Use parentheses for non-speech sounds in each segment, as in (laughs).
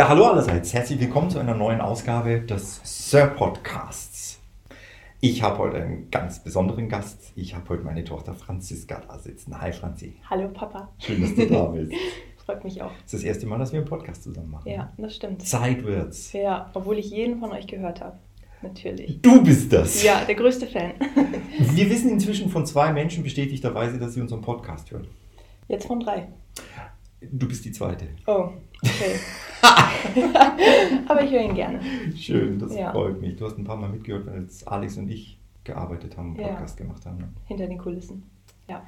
Ja, hallo allerseits. Herzlich willkommen zu einer neuen Ausgabe des Sir Podcasts. Ich habe heute einen ganz besonderen Gast. Ich habe heute meine Tochter Franziska da sitzen. Hi Franzi. Hallo Papa. Schön, dass du da bist. (laughs) Freut mich auch. Es ist das erste Mal, dass wir einen Podcast zusammen machen. Ja, das stimmt. Zeit wird's. Ja, obwohl ich jeden von euch gehört habe. Natürlich. Du bist das. Ja, der größte Fan. (laughs) Wir wissen inzwischen von zwei Menschen bestätigterweise, dass sie unseren Podcast hören. Jetzt von drei. Du bist die zweite. Oh, okay. (laughs) Aber ich höre ihn gerne. Schön, das Ja. freut mich. Du hast ein paar Mal mitgehört, jetzt Alex und ich gearbeitet haben, einen Ja. Podcast gemacht haben. ne? Hinter den Kulissen. Ja.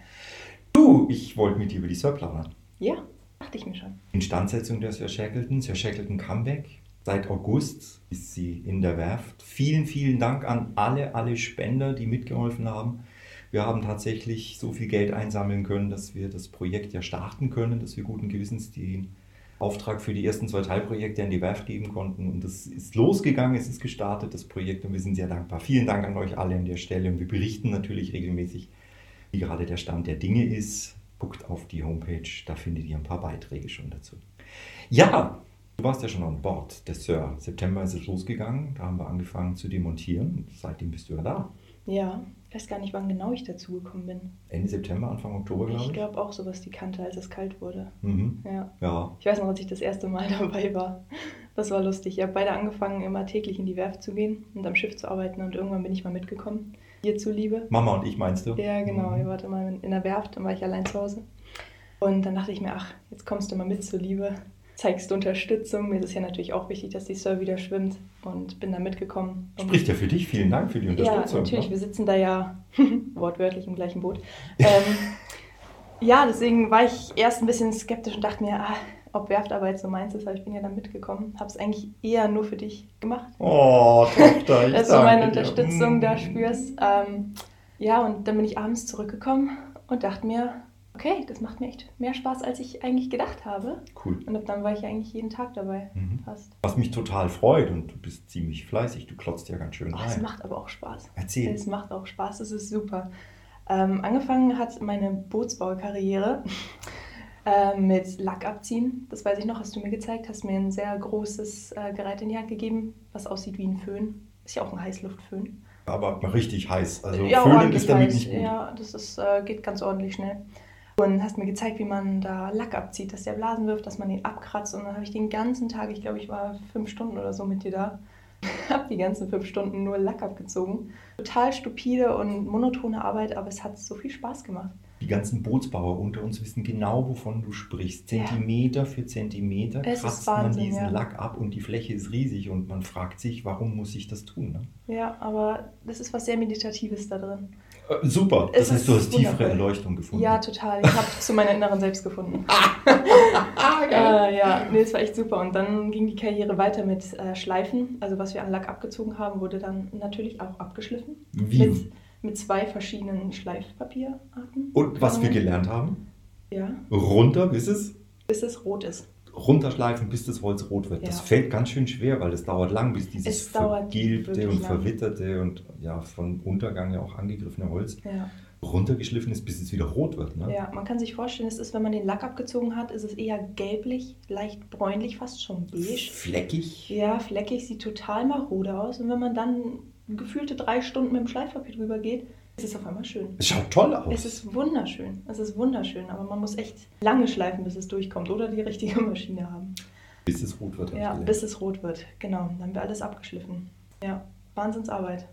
Du, ich wollte mit dir über die Sir plaudern. Ja, dachte ich mir schon. Instandsetzung der Sir Shackleton, Sir Shackleton Comeback. Seit August ist sie in der Werft. Vielen, vielen Dank an alle, alle Spender, die mitgeholfen haben. Wir haben tatsächlich so viel Geld einsammeln können, dass wir das Projekt ja starten können, dass wir guten Gewissens den Auftrag für die ersten zwei Teilprojekte an die Werft geben konnten. Und das ist losgegangen, es ist gestartet, das Projekt, und wir sind sehr dankbar. Vielen Dank an euch alle an der Stelle. Und wir berichten natürlich regelmäßig, wie gerade der Stand der Dinge ist. Guckt auf die Homepage, da findet ihr ein paar Beiträge schon dazu. Ja, du warst ja schon an Bord des Sir. September ist es losgegangen, da haben wir angefangen zu demontieren. Seitdem bist du ja da. Ja, ich weiß gar nicht, wann genau ich dazu gekommen bin. Ende September, Anfang Oktober, glaube Ich ich. glaube auch sowas die Kante, als es kalt wurde. Mhm. Ja. Ja, Ich weiß noch, als ich das erste Mal (laughs) dabei war. Das war lustig. Ich habe beide angefangen, immer täglich in die Werft zu gehen und am Schiff zu arbeiten. Und irgendwann bin ich mal mitgekommen. Ihr zuliebe. Mama und ich meinst du? Ja, genau. Mhm. Ihr wart immer in der Werft, dann war ich allein zu Hause. Und dann dachte ich mir, ach, jetzt kommst du mal mit zur Liebe, zeigst Unterstützung. Mir ist es ja natürlich auch wichtig, dass die Sir wieder schwimmt und bin da mitgekommen. Spricht ja für dich. Vielen Dank für die ja, Unterstützung. natürlich. ne? Wir sitzen da ja (laughs) wortwörtlich im gleichen Boot. Ähm, (laughs) ja, deswegen war ich erst ein bisschen skeptisch und dachte mir, ah, ob Werftarbeit so meins ist, aber ich bin ja dann mitgekommen. Habe es eigentlich eher nur für dich gemacht. Oh, Tochter, (laughs) ich dass du meine danke dir. Unterstützung da Mm. spürst. Ähm, ja, und dann bin ich abends zurückgekommen und dachte mir, okay, das macht mir echt mehr Spaß, als ich eigentlich gedacht habe. Cool. Und ab dann war ich eigentlich jeden Tag dabei. Mhm. Fast. Was mich total freut und du bist ziemlich fleißig, du klotzt ja ganz schön Oh, es rein. macht aber auch Spaß. Erzähl. Es macht auch Spaß, es ist super. Ähm, angefangen hat meine Bootsbaukarriere (laughs) äh, mit Lack abziehen. Das weiß ich noch, hast du mir gezeigt, hast mir ein sehr großes äh, Gerät in die Hand gegeben, was aussieht wie ein Föhn. Ist ja auch ein Heißluftföhn. Aber richtig heiß. Also ja, Föhnen ist damit heiß. nicht gut. Ja, das ist, äh, geht ganz ordentlich schnell. Und hast mir gezeigt, wie man da Lack abzieht, dass der Blasen wirft, dass man den abkratzt. Und dann habe ich den ganzen Tag, ich glaube, ich war fünf Stunden oder so mit dir da, (laughs) habe die ganzen fünf Stunden nur Lack abgezogen. Total stupide und monotone Arbeit, aber es hat so viel Spaß gemacht. Die ganzen Bootsbauer unter uns wissen genau, wovon du sprichst. Ja. Zentimeter für Zentimeter Es kratzt man Wahnsinn, diesen ja. Lack ab und die Fläche ist riesig und man fragt sich, warum muss ich das tun? Ne? Ja, aber das ist was sehr Meditatives da drin. Äh, super, Es das heißt, du hast tiefere wundervoll. Erleuchtung gefunden. Ja, total. Ich habe zu meiner inneren Selbst gefunden. (laughs) ah, Äh, ja, nee, es war echt super. Und dann ging die Karriere weiter mit äh, Schleifen. Also was wir an Lack abgezogen haben, wurde dann natürlich auch abgeschliffen. Wie? Mit, mit zwei verschiedenen Schleifpapierarten. Und was wir Ähm, gelernt haben? Ja, Runter, bis es bis es rot ist. Runterschleifen, bis das Holz rot wird. Das Ja. fällt ganz schön schwer, weil das dauert lang, bis dieses vergilbte und lang. verwitterte und ja, von Untergang ja auch angegriffene Holz Ja. runtergeschliffen ist, bis es wieder rot wird. Ne? ja, man kann sich vorstellen, es ist, wenn man den Lack abgezogen hat, ist es eher gelblich, leicht bräunlich, fast schon beige. Fleckig. Ja, fleckig, sieht total marode aus. Und wenn man dann gefühlte drei Stunden mit dem Schleifpapier drüber geht, ist es auf einmal schön. Es schaut toll aus. Es ist wunderschön. Es ist wunderschön, aber man muss echt lange schleifen, bis es durchkommt oder die richtige (laughs) Maschine haben. bis es rot wird. Ja, bis es rot wird. Genau, dann haben wir alles abgeschliffen. Ja, Wahnsinnsarbeit.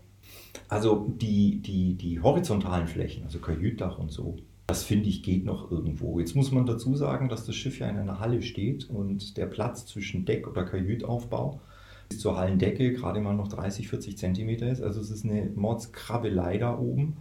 Also die, die, die horizontalen Flächen, also Kajütdach und so, das finde ich geht noch irgendwo. Jetzt muss man dazu sagen, dass das Schiff ja in einer Halle steht und der Platz zwischen Deck- oder Kajütaufbau zur Hallendecke gerade mal noch 30, 40 Zentimeter ist. Also es ist eine Mordskrabbelei da oben.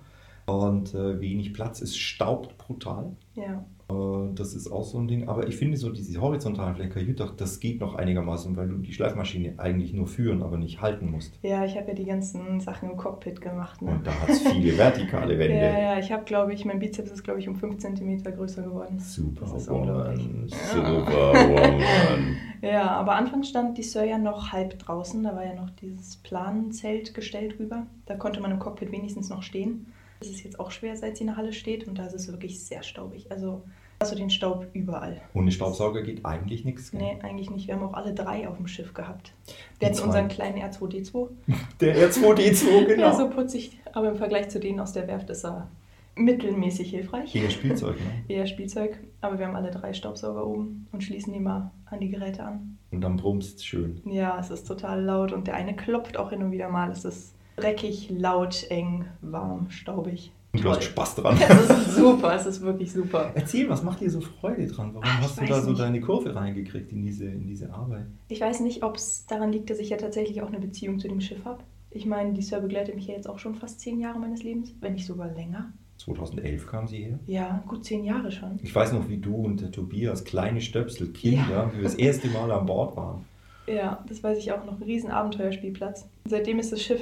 Und äh, wenig Platz. Es staubt brutal. Ja. Äh, das ist auch so ein Ding. Aber ich finde so diese horizontalen Flecker, das geht noch einigermaßen, weil du die Schleifmaschine eigentlich nur führen, aber nicht halten musst. Ja, ich habe ja die ganzen Sachen im Cockpit gemacht. Ne? Und da hat es viele vertikale Wände. (laughs) Ja, ja, ich habe, glaube ich, mein Bizeps ist, glaube ich, um 5 cm größer geworden. Super, Woman. Super, (laughs) Woman. Ja, aber anfangs stand die Sir ja noch halb draußen. Da war ja noch dieses Planzelt gestellt rüber. Da konnte man im Cockpit wenigstens noch stehen. Das ist jetzt auch schwer, seit sie in der Halle steht. Und da ist es wirklich sehr staubig. Also hast du den Staub überall. Ohne Staubsauger geht eigentlich nichts. gell? Nee, eigentlich nicht. Wir haben auch alle drei auf dem Schiff gehabt. Wir hatten unseren kleinen R2D2. (laughs) Der R2D2, (laughs) genau. Ja, so putzig. Aber im Vergleich zu denen aus der Werft ist er mittelmäßig hilfreich. Eher Spielzeug, ne? (laughs) Eher Spielzeug. Aber wir haben alle drei Staubsauger oben und schließen die mal an die Geräte an. Und dann brummst schön. Ja, es ist total laut und der eine klopft auch hin und wieder mal. Es ist dreckig, laut, eng, warm, staubig. Und du hast. Spaß dran. (laughs) Es ist super, es ist wirklich super. Erzähl, was macht dir so Freude dran? Warum Ach, ich hast du da so nicht. deine Kurve reingekriegt in diese, in diese Arbeit? Ich weiß nicht, ob es daran liegt, dass ich ja tatsächlich auch eine Beziehung zu dem Schiff habe. Ich meine, die Sir begleitet mich ja jetzt auch schon fast zehn Jahre meines Lebens, wenn nicht sogar länger. 2011 kam sie her. Ja, gut zehn Jahre schon. Ich weiß noch, wie du und der Tobias, kleine Stöpsel, Kinder, Ja. wie wir das erste Mal an Bord waren. Ja, das weiß ich auch noch. Ein riesen Abenteuerspielplatz. Seitdem ist das Schiff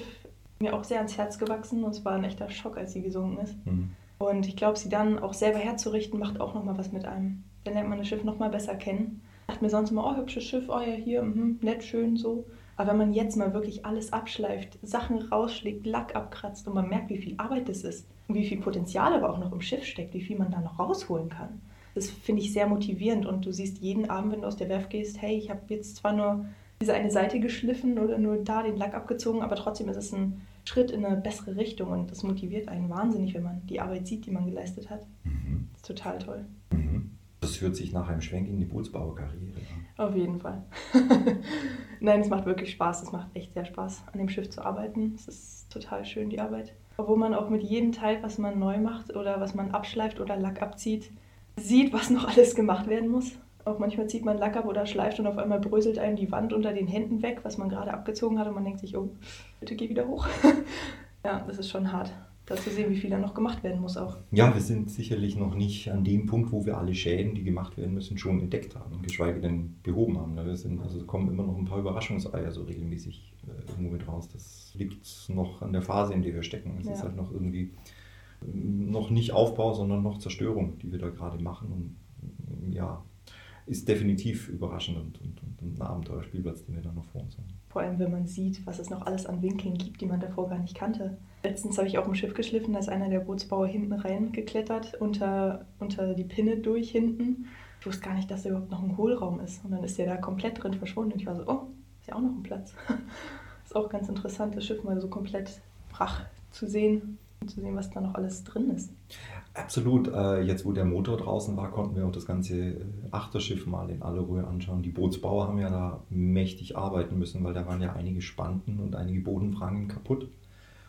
mir auch sehr ans Herz gewachsen und es war ein echter Schock, als sie gesunken ist. Hm. Und ich glaube, sie dann auch selber herzurichten, macht auch nochmal was mit einem. Dann lernt man das Schiff nochmal besser kennen. Dachte mir sonst immer, oh, hübsches Schiff, oh ja, hier, mhm, nett, schön, so. Aber wenn man jetzt mal wirklich alles abschleift, Sachen rausschlägt, Lack abkratzt und man merkt, wie viel Arbeit das ist und wie viel Potenzial aber auch noch im Schiff steckt, wie viel man da noch rausholen kann. Das finde ich sehr motivierend und du siehst jeden Abend, wenn du aus der Werft gehst, hey, ich habe jetzt zwar nur diese eine Seite geschliffen oder nur da den Lack abgezogen, aber trotzdem ist es ein Schritt in eine bessere Richtung und das motiviert einen wahnsinnig, wenn man die Arbeit sieht, die man geleistet hat. Mhm. Das ist total toll. Mhm. Das hört sich nach einem Schwenk in die Bootsbauerkarriere an. Auf jeden Fall. (laughs) Nein, es macht wirklich Spaß. Es macht echt sehr Spaß, an dem Schiff zu arbeiten. Es ist total schön, die Arbeit. Obwohl man auch mit jedem Teil, was man neu macht oder was man abschleift oder Lack abzieht, sieht, was noch alles gemacht werden muss. Auch manchmal zieht man Lack ab oder schleift und auf einmal bröselt einem die Wand unter den Händen weg, was man gerade abgezogen hat und man denkt sich, oh, bitte geh wieder hoch. (laughs) ja, das ist schon hart, da zu sehen, wie viel da noch gemacht werden muss auch. Ja, wir sind sicherlich noch nicht an dem Punkt, wo wir alle Schäden, die gemacht werden müssen, schon entdeckt haben, geschweige denn behoben haben. Wir sind, also es kommen immer noch ein paar Überraschungseier so regelmäßig äh, irgendwo mit raus. Das liegt noch an der Phase, in der wir stecken. Es Ja. ist halt noch irgendwie ähm, noch nicht Aufbau, sondern noch Zerstörung, die wir da gerade machen. Und ja, ist definitiv überraschend und, und, und ein Abenteuerspielplatz, den wir da noch vor uns haben. Vor allem, wenn man sieht, was es noch alles an Winkeln gibt, die man davor gar nicht kannte. Letztens habe ich auf dem Schiff geschliffen, da ist einer der Bootsbauer hinten reingeklettert, unter, unter die Pinne durch hinten. Ich wusste gar nicht, dass da überhaupt noch ein Hohlraum ist. Und dann ist der da komplett drin verschwunden. Und ich war so, oh, ist ja auch noch ein Platz. (laughs) ist auch ganz interessant, das Schiff mal so komplett brach zu sehen und zu sehen, was da noch alles drin ist. Absolut. Äh, Jetzt, wo der Motor draußen war, konnten wir auch das ganze äh, Achterschiff mal in aller Ruhe anschauen. Die Bootsbauer haben ja da mächtig arbeiten müssen, weil da waren ja einige Spanten und einige Bodenfranken kaputt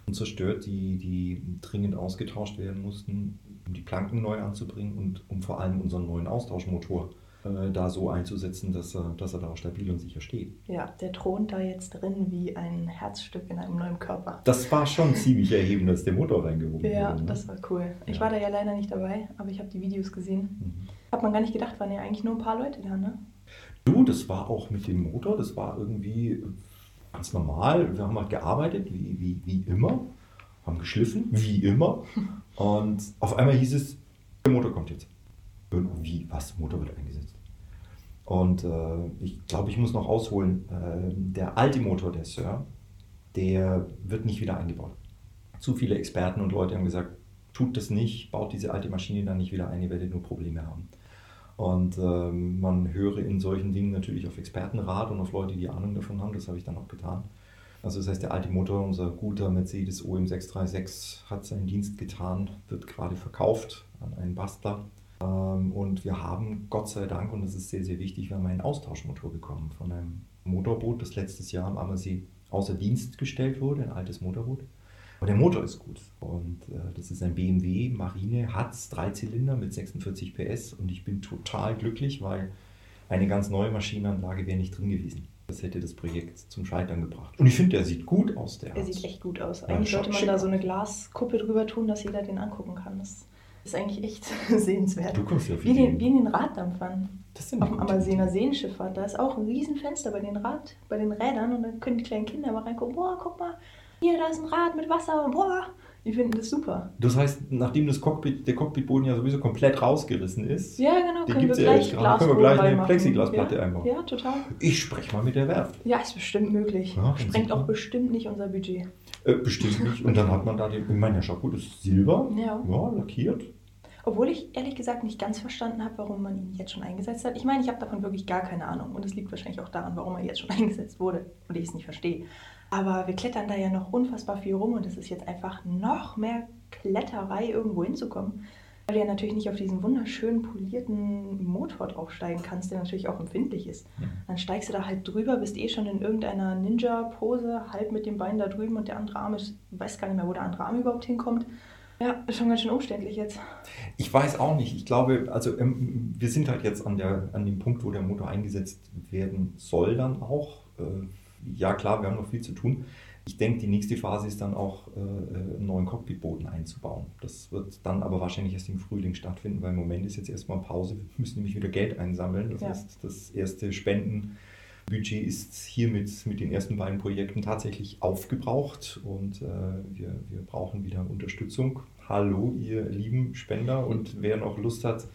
und zerstört, die, die dringend ausgetauscht werden mussten, um die Planken neu anzubringen und um vor allem unseren neuen Austauschmotor da so einzusetzen, dass er, dass er da auch stabil und sicher steht. Ja, der thront da jetzt drin wie ein Herzstück in einem neuen Körper. Das war schon (laughs) ziemlich erhebend, dass der Motor reingehoben Ja, wurde. ne? das war cool. Ich Ja. war da ja leider nicht dabei, aber ich habe die Videos gesehen. Mhm. Hat man gar nicht gedacht, waren ja eigentlich nur ein paar Leute da, ne? Du, das war auch mit dem Motor, das war irgendwie ganz normal. Wir haben halt gearbeitet, wie, wie, wie immer, haben geschliffen, wie immer. (laughs) Und auf einmal hieß es, der Motor kommt jetzt. Und Wie, was? Motor wird eingesetzt. Und äh, ich glaube, ich muss noch ausholen. Äh, der alte Motor der Sir, der wird nicht wieder eingebaut. Zu viele Experten und Leute haben gesagt, tut das nicht, baut diese alte Maschine dann nicht wieder ein, ihr werdet nur Probleme haben. Und ähm, man höre in solchen Dingen natürlich auf Expertenrat und auf Leute, die Ahnung davon haben. Das habe ich dann auch getan. Also das heißt, der alte Motor, unser guter Mercedes OM 636, hat seinen Dienst getan, wird gerade verkauft an einen Bastler. Ähm, und wir haben, Gott sei Dank, und das ist sehr, sehr wichtig, wir haben einen Austauschmotor bekommen von einem Motorboot, das letztes Jahr am Ammersee außer Dienst gestellt wurde, ein altes Motorboot. Aber der Motor ist gut. Und äh, das ist ein BMW Marine Hatz, Dreizylinder mit 46 PS. Und ich bin total glücklich, weil eine ganz neue Maschinenanlage wäre nicht drin gewesen. Das hätte das Projekt zum Scheitern gebracht. Und ich finde, der sieht gut aus, der Er Harz. sieht echt gut aus. Ja, Eigentlich schaut sollte man da so eine Glaskuppe drüber tun, dass jeder den angucken kann. Das ist eigentlich echt (laughs) sehenswert. Du kommst ja auf Wie, den, wie in den Raddampfern. Das sind Auf dem Ammersener Seenschifffahrt, da ist auch ein Riesenfenster bei den Rad, bei den Rädern und dann können die kleinen Kinder mal reingucken, boah, guck mal, hier, da ist ein Rad mit Wasser und boah, die finden das super. Das heißt, nachdem das Cockpit, der Cockpitboden ja sowieso komplett rausgerissen ist, Ja, genau, Den können wir gibt's ja gleich gerade. Können wir gleich eine. Plexiglasplatte ja, einbauen. Ja, total. ich spreche mal mit der Werft. Ja, ist bestimmt möglich. Ja, Sprengt auch bestimmt nicht unser Budget. Äh, bestimmt nicht. Und dann hat man da den, ich meine, der das ist Silber, Ja. ja, lackiert. Obwohl ich ehrlich gesagt nicht ganz verstanden habe, warum man ihn jetzt schon eingesetzt hat. Ich meine, ich habe davon wirklich gar keine Ahnung. Und es liegt wahrscheinlich auch daran, warum er jetzt schon (laughs) eingesetzt wurde und ich es nicht verstehe. Aber wir klettern da ja noch unfassbar viel rum und es ist jetzt einfach noch mehr Kletterei, irgendwo hinzukommen. Weil du ja natürlich nicht auf diesen wunderschönen polierten Motor draufsteigen kannst, der natürlich auch empfindlich ist. Ja. Dann steigst du da halt drüber, bist eh schon in irgendeiner Ninja-Pose, halb mit dem Bein da drüben und der andere Arm ist, weiß gar nicht mehr, wo der andere Arm überhaupt hinkommt. Ja, ist schon ganz schön umständlich jetzt. Ich weiß auch nicht. Ich glaube, also ähm, wir sind halt jetzt an, der, an dem Punkt, wo der Motor eingesetzt werden soll dann auch. Äh, ja klar, wir haben noch viel zu tun. Ich denke, die nächste Phase ist dann auch, äh, äh, einen neuen Cockpitboden einzubauen. Das wird dann aber wahrscheinlich erst im Frühling stattfinden, weil im Moment ist jetzt erstmal Pause. Wir müssen nämlich wieder Geld einsammeln. Das Ja. heißt, das erste Spendenbudget ist hiermit mit den ersten beiden Projekten tatsächlich aufgebraucht und äh, wir, wir brauchen wieder Unterstützung. Hallo, ihr lieben Spender und wer noch Lust hat,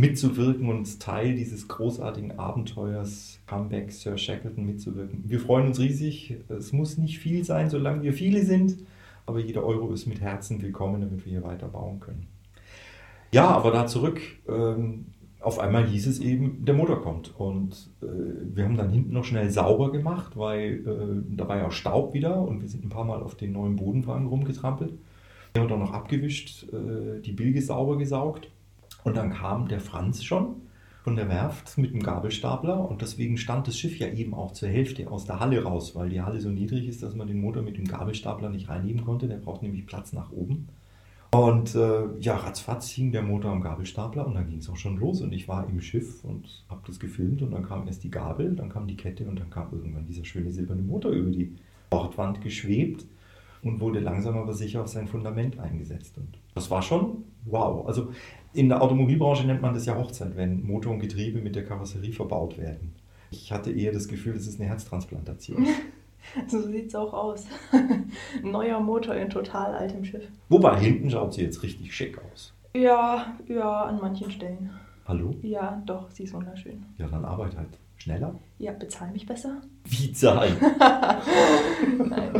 mitzuwirken und Teil dieses großartigen Abenteuers Comeback Sir Shackleton mitzuwirken. Wir freuen uns riesig. Es muss nicht viel sein, solange wir viele sind, aber jeder Euro ist mit Herzen willkommen, damit wir hier weiter bauen können. Ja, aber da zurück. Ähm, auf einmal hieß es eben, der Motor kommt. Und äh, wir haben dann hinten noch schnell sauber gemacht, weil äh, da war ja Staub wieder und wir sind ein paar Mal auf den neuen Bodenwagen rumgetrampelt. Wir haben dann noch abgewischt, äh, die Bilge sauber gesaugt. Und dann kam der Franz schon von der Werft mit dem Gabelstapler und deswegen stand das Schiff ja eben auch zur Hälfte aus der Halle raus, weil die Halle so niedrig ist, dass man den Motor mit dem Gabelstapler nicht reinnehmen konnte. Der braucht nämlich Platz nach oben. Und äh, ja, ratzfatz hing der Motor am Gabelstapler und dann ging es auch schon los. Und ich war im Schiff und habe das gefilmt und dann kam erst die Gabel, dann kam die Kette und dann kam irgendwann dieser schöne silberne Motor über die Bordwand geschwebt und wurde langsam aber sicher auf sein Fundament eingesetzt. Und das war schon wow. Also in der Automobilbranche nennt man das ja Hochzeit, wenn Motor und Getriebe mit der Karosserie verbaut werden. Ich hatte eher das Gefühl, das ist eine Herztransplantation. (laughs) So sieht es auch aus. (laughs) Neuer Motor in total altem Schiff. Wobei, hinten schaut sie jetzt richtig schick aus. Ja, ja, an manchen Stellen. Hallo? Ja, doch, sie ist wunderschön. Ja, dann arbeit halt schneller. Ja, bezahl mich besser. Wie zahlen? (laughs) Nein.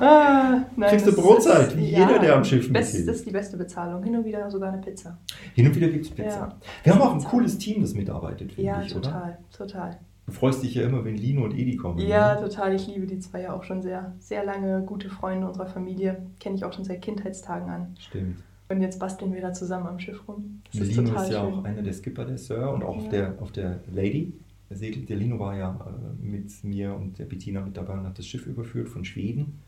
Ah, nein Kriegst du das Brotzeit, ist- wie jeder, der am Schiff best, mithilft. Das ist die beste Bezahlung. Hin und wieder sogar eine Pizza. Hin und wieder gibt es Pizza. Ja. Wir haben auch ein cooles Team, das mitarbeitet, finde Ja, ich, oder? total, total. Du freust dich ja immer, wenn Lino und Edi kommen. Ja, ne? total. Ich liebe die zwei ja auch schon sehr. Sehr lange gute Freunde unserer Familie. Kenne ich auch schon seit Kindheitstagen an. Stimmt. Und jetzt basteln wir da zusammen am Schiff rum. Das ist Lino total ist ja schön. auch einer der Skipper der Sir und auch auf, Ja. der, auf der Lady. Der, Segel, der Lino war ja äh, mit mir und der Bettina mit dabei und hat das Schiff überführt von Schweden.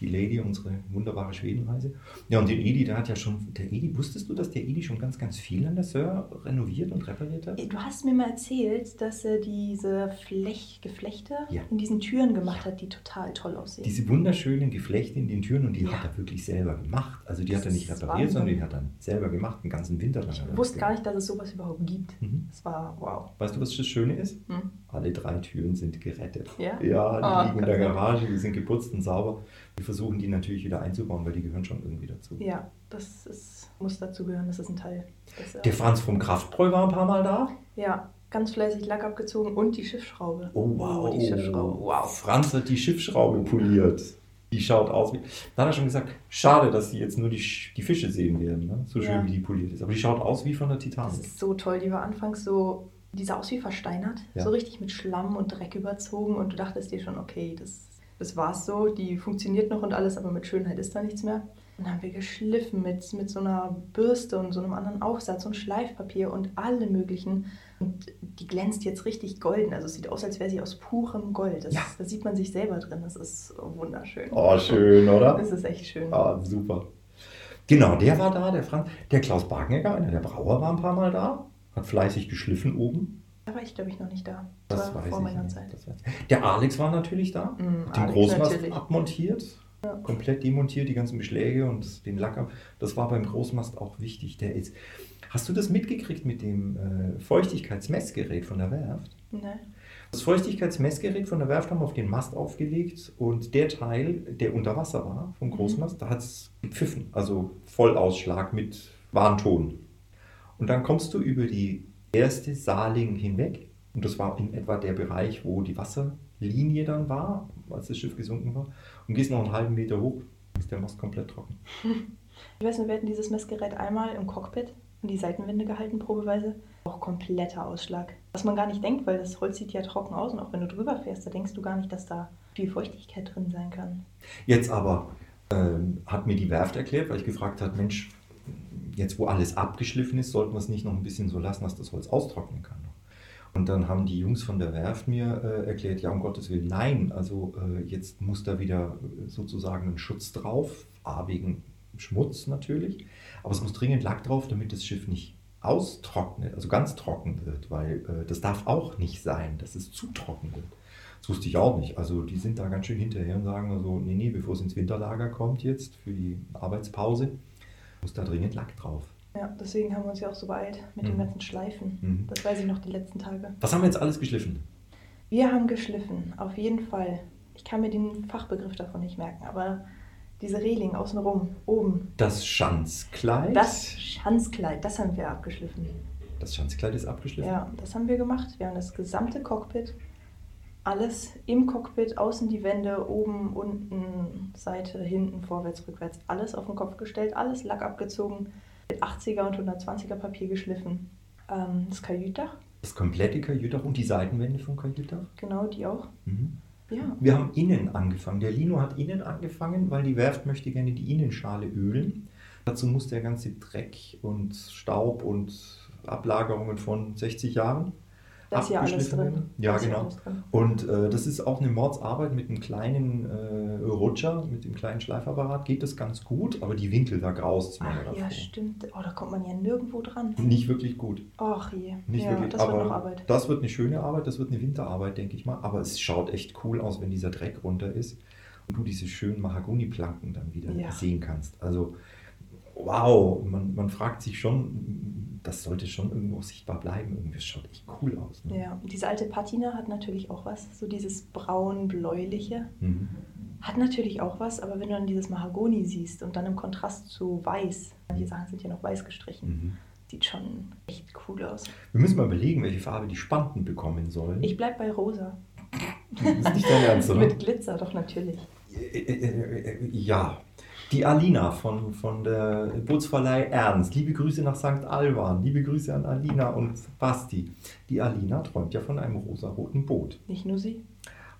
Die Lady, unsere wunderbare Schwedenreise. Ja, und den Edi, der hat ja schon. Der Edi, wusstest du, dass der Edi schon ganz, ganz viel an der Sir renoviert und repariert hat? Du hast mir mal erzählt, dass er diese Flech Geflechte Ja. in diesen Türen gemacht hat, die total toll aussehen. Diese wunderschönen Geflechte in den Türen und die Ja. hat er wirklich selber gemacht. Also die hat er Das nicht repariert, Wahnsinn. sondern die hat er selber gemacht, den ganzen Winter lang. ich wusste das gar nicht, dass es sowas überhaupt gibt. Mhm. Das war wow. Weißt du, was das Schöne ist? Hm? Alle drei Türen sind gerettet. Ja? Ja, die Ah, liegen in der. Garage, die sind geputzt und sauber. Wir versuchen die natürlich wieder einzubauen, weil die gehören schon irgendwie dazu. Ja, das ist, muss dazugehören, das ist ein Teil. Das, Der Franz vom Kraftbräu war ein paar Mal da. ja, ganz fleißig Lack abgezogen und die Schiffsschraube. Oh, die Schiffsschraube. Wow. Franz hat die Schiffsschraube poliert. Die schaut aus wie. Da hat er schon gesagt, schade, dass sie jetzt nur die, die Fische sehen werden, ne? so schön Ja. wie die poliert ist. Aber die schaut aus wie von der Das Titanic. ist so toll. Die war anfangs so, die sah aus wie versteinert, Ja. so richtig mit Schlamm und Dreck überzogen und du dachtest dir schon, okay, das, das war's so, die funktioniert noch und alles, aber mit Schönheit ist da nichts mehr. Und dann haben wir geschliffen mit, mit so einer Bürste und so einem anderen Aufsatz und Schleifpapier und alle möglichen. Und die glänzt jetzt richtig golden. Also es sieht aus, als wäre sie aus purem Gold. Das, Ja. Da sieht man sich selber drin. Das ist wunderschön. Oh, schön, oder? Das ist echt schön. Ah, super. Genau, der war da, der Franz. Der Klaus Bargegger, einer der Brauer, war ein paar Mal da. Hat fleißig geschliffen oben. Da war ich, glaube ich, noch nicht da. Das war weiß vor meiner nicht. Zeit. Das. Der Alex war natürlich da. Mm, Den Alex Großmast natürlich. abmontiert. Ja. Komplett demontiert, die ganzen Beschläge und den Lack ab. Das war beim Großmast auch wichtig. Der ist. Hast du das mitgekriegt mit dem äh, Feuchtigkeitsmessgerät von der Werft? Ne? Das Feuchtigkeitsmessgerät von der Werft haben wir auf den Mast aufgelegt und der Teil, der unter Wasser war vom Großmast, da hat es gepfiffen, also Vollausschlag mit Warnton. Und dann kommst du über die erste Saling hinweg und das war in etwa der Bereich, wo die Wasserlinie dann war, als das Schiff gesunken war, und gehst noch einen halben Meter hoch, ist der Mast komplett trocken. (laughs) Ich weiß nur, wir hatten dieses Messgerät einmal im Cockpit und die Seitenwände gehalten, probeweise. Auch kompletter Ausschlag. Was man gar nicht denkt, weil das Holz sieht ja trocken aus und auch wenn du drüber fährst, da denkst du gar nicht, dass da viel Feuchtigkeit drin sein kann. Jetzt aber ähm, hat mir die Werft erklärt, weil ich gefragt habe, Mensch, jetzt wo alles abgeschliffen ist, sollten wir es nicht noch ein bisschen so lassen, dass das Holz austrocknen kann. Und dann haben die Jungs von der Werft mir äh, erklärt, ja um Gottes Willen, nein, also äh, jetzt muss da wieder äh, sozusagen ein Schutz drauf, A wegen Schmutz natürlich, aber es muss dringend Lack drauf, damit das Schiff nicht austrocknet, also ganz trocken wird, weil äh, das darf auch nicht sein, dass es zu trocken wird. Das wusste ich auch nicht. Also die sind da ganz schön hinterher und sagen also, nee, nee, bevor es ins Winterlager kommt jetzt für die Arbeitspause, muss da dringend Lack drauf. Ja, deswegen haben wir uns ja auch so beeilt mit den Mhm. ganzen Schleifen. Mhm. Das weiß ich noch die letzten Tage. Was haben wir jetzt alles geschliffen? Wir haben geschliffen, auf jeden Fall. Ich kann mir den Fachbegriff davon nicht merken, aber diese Reling außenrum, oben, Das Schanzkleid. das Schanzkleid, das haben wir abgeschliffen. Das Schanzkleid ist abgeschliffen. Ja, das haben wir gemacht. Wir haben das gesamte Cockpit, alles im Cockpit, außen die Wände, oben, unten, Seite, hinten, vorwärts, rückwärts, alles auf den Kopf gestellt, alles Lack abgezogen, mit 80er und 120er Papier geschliffen. Ähm, das Kajütdach, Das komplette Kajütdach und die Seitenwände vom Kajütdach. genau, die auch. Mhm. Ja, Wir haben innen angefangen. Der Lino hat innen angefangen, weil die Werft möchte gerne die Innenschale ölen. Dazu muss der ganze Dreck und Staub und Ablagerungen von 60 Jahren da ist ja alles abgeschliffen drin. Ja, Da ist genau. alles drin. Und äh, das ist auch eine Mordsarbeit mit einem kleinen äh, Rutscher, mit dem kleinen Schleifapparat geht das ganz gut, aber die Winkel, da graust man Ach ja, stimmt. Oh, da kommt man ja nirgendwo dran. Nicht wirklich gut. Ach je. Nicht ja, wirklich, das aber wird noch Arbeit. das wird eine schöne Arbeit, das wird eine Winterarbeit, denke ich mal. Aber es schaut echt cool aus, wenn dieser Dreck runter ist und du diese schönen Mahagoni-Planken dann wieder Ja. sehen kannst. Also, wow, man, man fragt sich schon, das sollte schon irgendwo sichtbar bleiben. Irgendwie, schaut echt cool aus. Ne? Ja, und diese alte Patina hat natürlich auch was. So dieses braun-bläuliche. Mhm. Hat natürlich auch was, aber wenn du dann dieses Mahagoni siehst und dann im Kontrast zu weiß, die Sachen sind ja noch weiß gestrichen, Mhm. sieht schon echt cool aus. Wir müssen mal überlegen, welche Farbe die Spanten bekommen sollen. Ich bleib bei rosa. das ist nicht dein Ernst, (laughs) oder? Mit Glitzer, doch natürlich. Ja, die Alina von, von der Bootsverleih Ernst. Liebe Grüße nach St. Alban. Liebe Grüße an Alina und Basti. Die Alina träumt ja von einem rosaroten Boot. Nicht nur sie.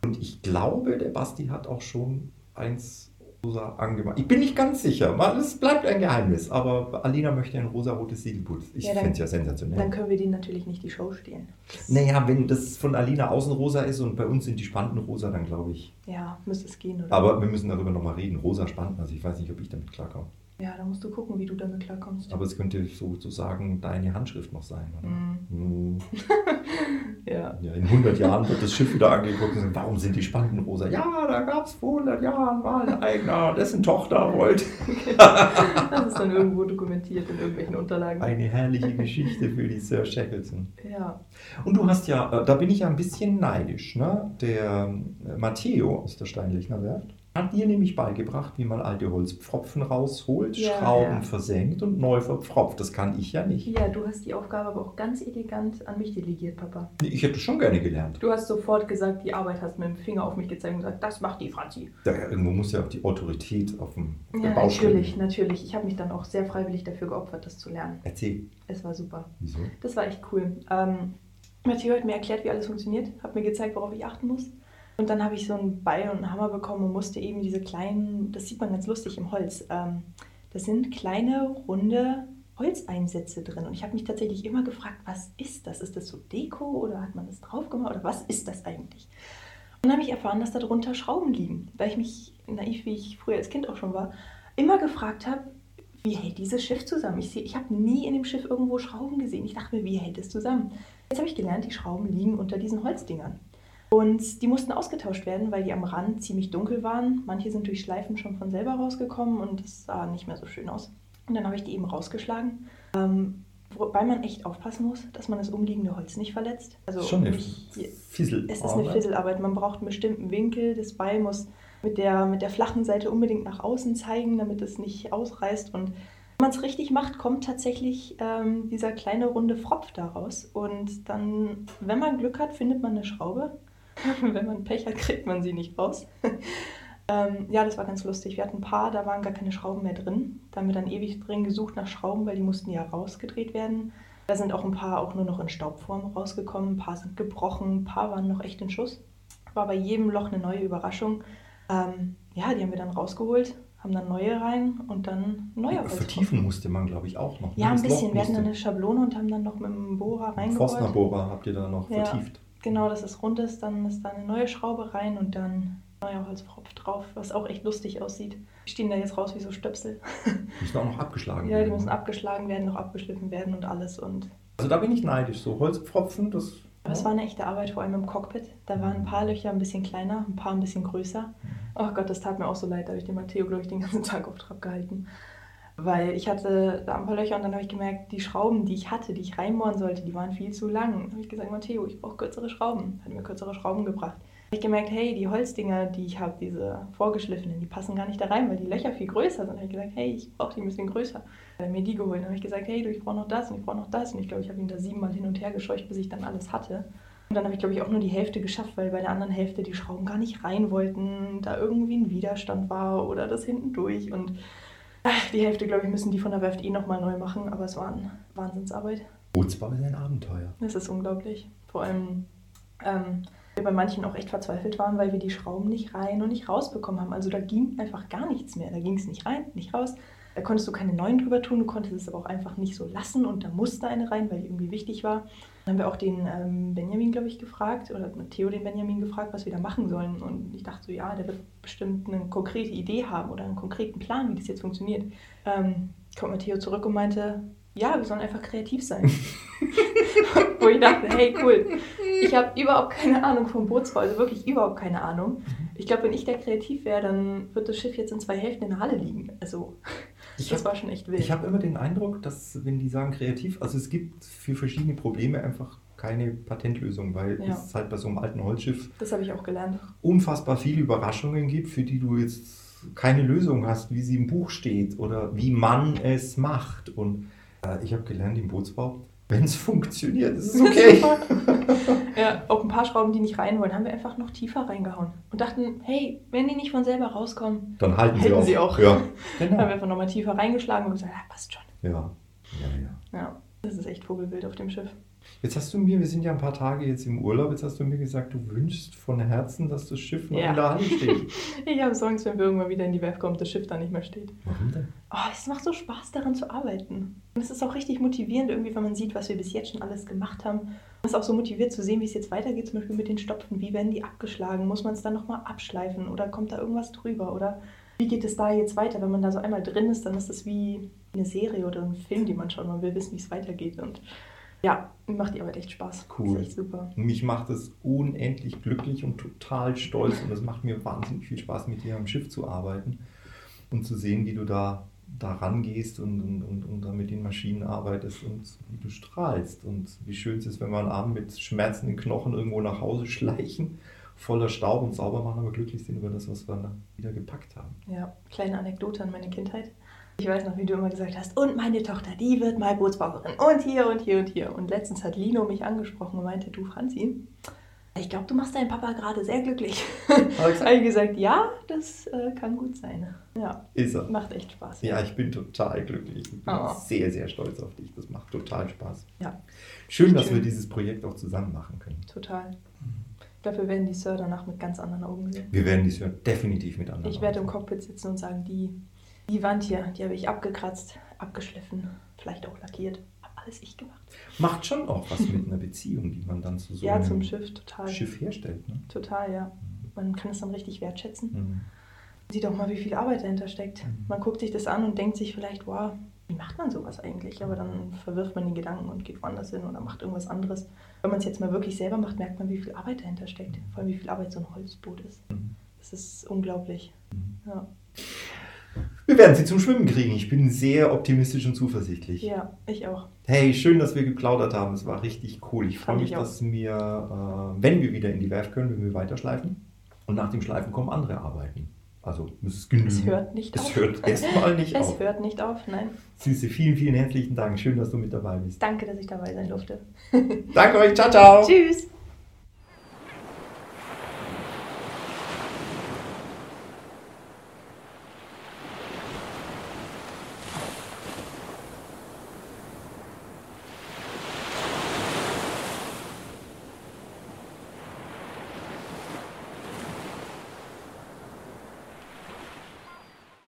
Und ich glaube, der Basti hat auch schon eins rosa angemacht. Ich bin nicht ganz sicher. Mal, Es bleibt ein Geheimnis. Aber Alina möchte ein rosarotes Segelboot. Ich Ja, finde es ja sensationell. Dann können wir denen natürlich nicht die Show stehlen. Naja, wenn das von Alina außen rosa ist und bei uns sind die Spanten rosa, dann glaube ich. Ja, müsste es gehen, oder? Aber wir müssen darüber nochmal reden. Rosa Spanten, also ich weiß nicht, ob ich damit klarkomme. Ja, da musst du gucken, wie du damit klarkommst. Aber es könnte sozusagen deine Handschrift noch sein, oder? Mhm. Mm. (laughs) Ja. Ja, in 100 Jahren wird das Schiff wieder angeguckt und sagt, warum sind die Spanten rosa? Ja, da gab es vor 100 Jahren mal einen Eigner, dessen Tochter wollte. (laughs) Das ist dann irgendwo dokumentiert in irgendwelchen Unterlagen. Eine herrliche Geschichte für die Sir Shackleton. Ja, Und du hast ja, äh, da bin ich ja ein bisschen neidisch, ne? Der äh, Matteo aus der Steinlechner Werft hat dir nämlich beigebracht, wie man alte Holzpfropfen rausholt, Ja, Schrauben ja. versenkt und neu verpfropft. Das kann ich ja nicht. Ja, du hast die Aufgabe aber auch ganz elegant an mich delegiert, Papa. Ich hätte schon gerne gelernt. Du hast sofort gesagt, die Arbeit hast mit dem Finger auf mich gezeigt und gesagt, das macht die Franzi. Ja, irgendwo muss ja auch die Autorität auf dem auf Ja, natürlich, natürlich. Ich habe mich dann auch sehr freiwillig dafür geopfert, das zu lernen. Erzähl. Es war super. Wieso? Das war echt cool. Ähm, Matthieu hat mir erklärt, wie alles funktioniert, hat mir gezeigt, worauf ich achten muss. Und dann habe ich so einen Beil und einen Hammer bekommen und musste eben diese kleinen, das sieht man ganz lustig im Holz, ähm, das sind kleine, runde Holzeinsätze drin. Und ich habe mich tatsächlich immer gefragt, was ist das? Ist das so Deko oder hat man das drauf gemacht oder was ist das eigentlich? Und dann habe ich erfahren, dass da drunter Schrauben liegen, weil ich mich, naiv wie ich früher als Kind auch schon war, immer gefragt habe, wie hält dieses Schiff zusammen? Ich, ich habe nie in dem Schiff irgendwo Schrauben gesehen. Ich dachte mir, wie hält es zusammen? Jetzt habe ich gelernt, die Schrauben liegen unter diesen Holzdingern. Und die mussten ausgetauscht werden, weil die am Rand ziemlich dunkel waren. Manche sind durch Schleifen schon von selber rausgekommen und das sah nicht mehr so schön aus. Und dann habe ich die eben rausgeschlagen. Ähm, wobei man echt aufpassen muss, dass man das umliegende Holz nicht verletzt. Also Schon eine nicht, Fissel. es ist eine Fisselarbeit. Man braucht einen bestimmten Winkel. Das Beil muss mit der, mit der flachen Seite unbedingt nach außen zeigen, damit es nicht ausreißt. Und wenn man es richtig macht, kommt tatsächlich ähm, dieser kleine runde Fropf daraus. Und dann, wenn man Glück hat, findet man eine Schraube. (laughs) wenn man Pech hat, kriegt man sie nicht raus. (laughs) ähm, ja, das war ganz lustig. Wir hatten ein paar, da waren gar keine Schrauben mehr drin. Da haben wir dann ewig drin gesucht nach Schrauben, weil die mussten ja rausgedreht werden. Da sind auch ein paar auch nur noch in Staubform rausgekommen, ein paar sind gebrochen, ein paar waren noch echt in Schuss. War bei jedem Loch eine neue Überraschung. Ähm, ja, die haben wir dann rausgeholt, haben dann neue rein und dann neue Holz Vertiefen musste man, glaube ich, auch noch. ne? Ja, ein bisschen. Wir hatten dann eine Schablone und haben dann noch mit dem Bohrer reingeholt. Forstnerbohrer habt ihr da noch Ja. vertieft. Genau, dass es rund ist, dann ist da eine neue Schraube rein und dann neuer Holzpropf drauf, was auch echt lustig aussieht. Die stehen da jetzt raus wie so Stöpsel. Die müssen auch noch abgeschlagen (laughs) Ja, die werden. müssen abgeschlagen werden, noch abgeschliffen werden und alles. Und Also da bin ich neidisch. So Holzpfropfen, das. aber es war eine echte Arbeit, vor allem im Cockpit. Da waren ein paar Löcher ein bisschen kleiner, ein paar ein bisschen größer. Oh Gott, das tat mir auch so leid. Da habe ich den Matteo, glaube ich, den ganzen Tag auf Trab gehalten. Weil ich hatte da ein paar Löcher und dann habe ich gemerkt, die Schrauben, die ich hatte, die ich reinbohren sollte, die waren viel zu lang. Dann habe ich gesagt, Matteo, ich brauche kürzere Schrauben. Hat mir kürzere Schrauben gebracht. Habe ich gemerkt, hey, die Holzdinger, die ich habe, diese vorgeschliffenen, die passen gar nicht da rein, weil die Löcher viel größer sind. Dann habe ich gesagt, hey, ich brauche die ein bisschen größer. Dann hat er mir die geholt. Dann habe ich gesagt, hey, du, ich brauche noch das und ich brauche noch das. Und ich glaube, ich habe ihn da siebenmal hin und her gescheucht, bis ich dann alles hatte. Und dann habe ich, glaube ich, auch nur die Hälfte geschafft, weil bei der anderen Hälfte die Schrauben gar nicht rein wollten, da irgendwie ein Widerstand war oder das hinten durch. Und die Hälfte, glaube ich, müssen die von der Werft eh nochmal neu machen, aber es war eine Wahnsinnsarbeit. Bootsbau ist ein Abenteuer. Das ist unglaublich. Vor allem, ähm, wir bei manchen auch echt verzweifelt waren, weil wir die Schrauben nicht rein und nicht rausbekommen haben. Also da ging einfach gar nichts mehr. Da ging es nicht rein, nicht raus. Da konntest du keine neuen drüber tun, du konntest es aber auch einfach nicht so lassen und da musste eine rein, weil die irgendwie wichtig war. Dann haben wir auch den ähm, Benjamin, glaube ich, gefragt, oder Theo den Benjamin gefragt, was wir da machen sollen. Und ich dachte so, ja, der wird bestimmt eine konkrete Idee haben oder einen konkreten Plan, wie das jetzt funktioniert. Ähm, kommt Matteo zurück und meinte, ja, wir sollen einfach kreativ sein. (laughs) Wo ich dachte, hey, cool. Ich habe überhaupt keine Ahnung vom Bootsbau, also wirklich überhaupt keine Ahnung. Ich glaube, wenn ich der kreativ wäre, dann wird das Schiff jetzt in zwei Hälften in der Halle liegen. Also, Ich das hab- war schon echt wild. Ich habe immer den Eindruck, dass, wenn die sagen kreativ, also es gibt für verschiedene Probleme einfach keine Patentlösung, weil Ja. es halt bei so einem alten Holzschiff das habe ich auch gelernt. unfassbar viele Überraschungen gibt, für die du jetzt keine Lösung hast, wie sie im Buch steht oder wie man es macht. Und äh, ich habe gelernt im Bootsbau, wenn es funktioniert, ist es okay. (laughs) (laughs) Ja, auch ein paar Schrauben, die nicht rein wollen, haben wir einfach noch tiefer reingehauen und dachten, hey, wenn die nicht von selber rauskommen, Dann halten, Halten sie sie auch. auch. Ja, (laughs) haben wir genau. einfach nochmal tiefer reingeschlagen und gesagt, ja, passt schon. Ja, ja, ja. Ja, das ist echt Vogelbild auf dem Schiff. Jetzt hast du mir, wir sind ja ein paar Tage jetzt im Urlaub, jetzt hast du mir gesagt, du wünschst von Herzen, dass das Schiff noch Ja. in der Halle steht. (laughs) Ich habe Songs, wenn wir irgendwann wieder in die Werft kommen und das Schiff da nicht mehr steht. Warum denn? Oh, es macht so Spaß, daran zu arbeiten. Und es ist auch richtig motivierend, irgendwie, wenn man sieht, was wir bis jetzt schon alles gemacht haben. Es ist auch so motiviert zu sehen, wie es jetzt weitergeht, zum Beispiel mit den Stopfen. Wie werden die abgeschlagen? Muss man es dann nochmal abschleifen? Oder kommt da irgendwas drüber? Oder wie geht es da jetzt weiter? Wenn man da so einmal drin ist, dann ist das wie eine Serie oder ein Film, den man schaut. Man will wissen, wie es weitergeht. Und ja, mir macht die Arbeit echt Spaß. Cool. ist echt super. Mich macht es unendlich glücklich und total stolz und es macht mir wahnsinnig viel Spaß, mit dir am Schiff zu arbeiten und zu sehen, wie du da, da rangehst und, und, und, und da mit den Maschinen arbeitest und wie du strahlst und wie schön es ist, wenn wir einen Abend mit schmerzenden Knochen irgendwo nach Hause (laughs) schleichen, voller Staub und sauber machen, aber glücklich sind über das, was wir da wieder gepackt haben. Ja, kleine Anekdote an meine Kindheit. Ich weiß noch, wie du immer gesagt hast, und meine Tochter, die wird mal Bootsbauerin. Und hier und hier und hier. Und letztens hat Lino mich angesprochen und meinte, du Franzi, ich glaube, du machst deinen Papa gerade sehr glücklich. (laughs) Alex, habe ich gesagt, ja, das äh, kann gut sein. Ja, ist er. macht echt Spaß. Ja, ich bin total glücklich. Ich bin Oh. sehr, sehr stolz auf dich. Das macht total Spaß. Ja. Schön, dass Schön. wir dieses Projekt auch zusammen machen können. Total. Ich glaube, wir werden die Sir danach mit ganz anderen Augen sehen. Wir werden dies ja definitiv mit anderen. Ich werde im Cockpit sitzen und sagen, die, die Wand hier, die habe ich abgekratzt, abgeschliffen, vielleicht auch lackiert. Hab alles ich gemacht. Macht schon auch was mit einer Beziehung, die man dann zu so ja, einem zum Schiff, total. Schiff herstellt. Ne? Total, ja. Man kann es dann richtig wertschätzen. Mhm. Sieh doch mal, wie viel Arbeit dahinter steckt. Mhm. Man guckt sich das an und denkt sich vielleicht, wow, wie macht man sowas eigentlich? Aber dann verwirft man den Gedanken und geht woanders hin oder macht irgendwas anderes. Wenn man es jetzt mal wirklich selber macht, merkt man, wie viel Arbeit dahinter steckt. Vor allem, wie viel Arbeit so ein Holzboot ist. Mhm. Das ist unglaublich. Ja, Wir werden sie zum Schwimmen kriegen. Ich bin sehr optimistisch und zuversichtlich. ja ich auch. Hey, schön, dass wir geplaudert haben. Es war richtig cool. Ich freue mich, ich auch. dass wir, äh, wenn wir wieder in die Werft können, wenn wir weiterschleifen. Und nach dem Schleifen kommen andere Arbeiten. Also es ist genügend. Es hört nicht es auf. hört (laughs) erstmal nicht Es auf. hört nicht auf, nein. Süße, vielen, vielen herzlichen Dank. Schön, dass du mit dabei bist. Danke, dass ich dabei sein durfte. Danke euch. Ciao, ciao. Tschüss.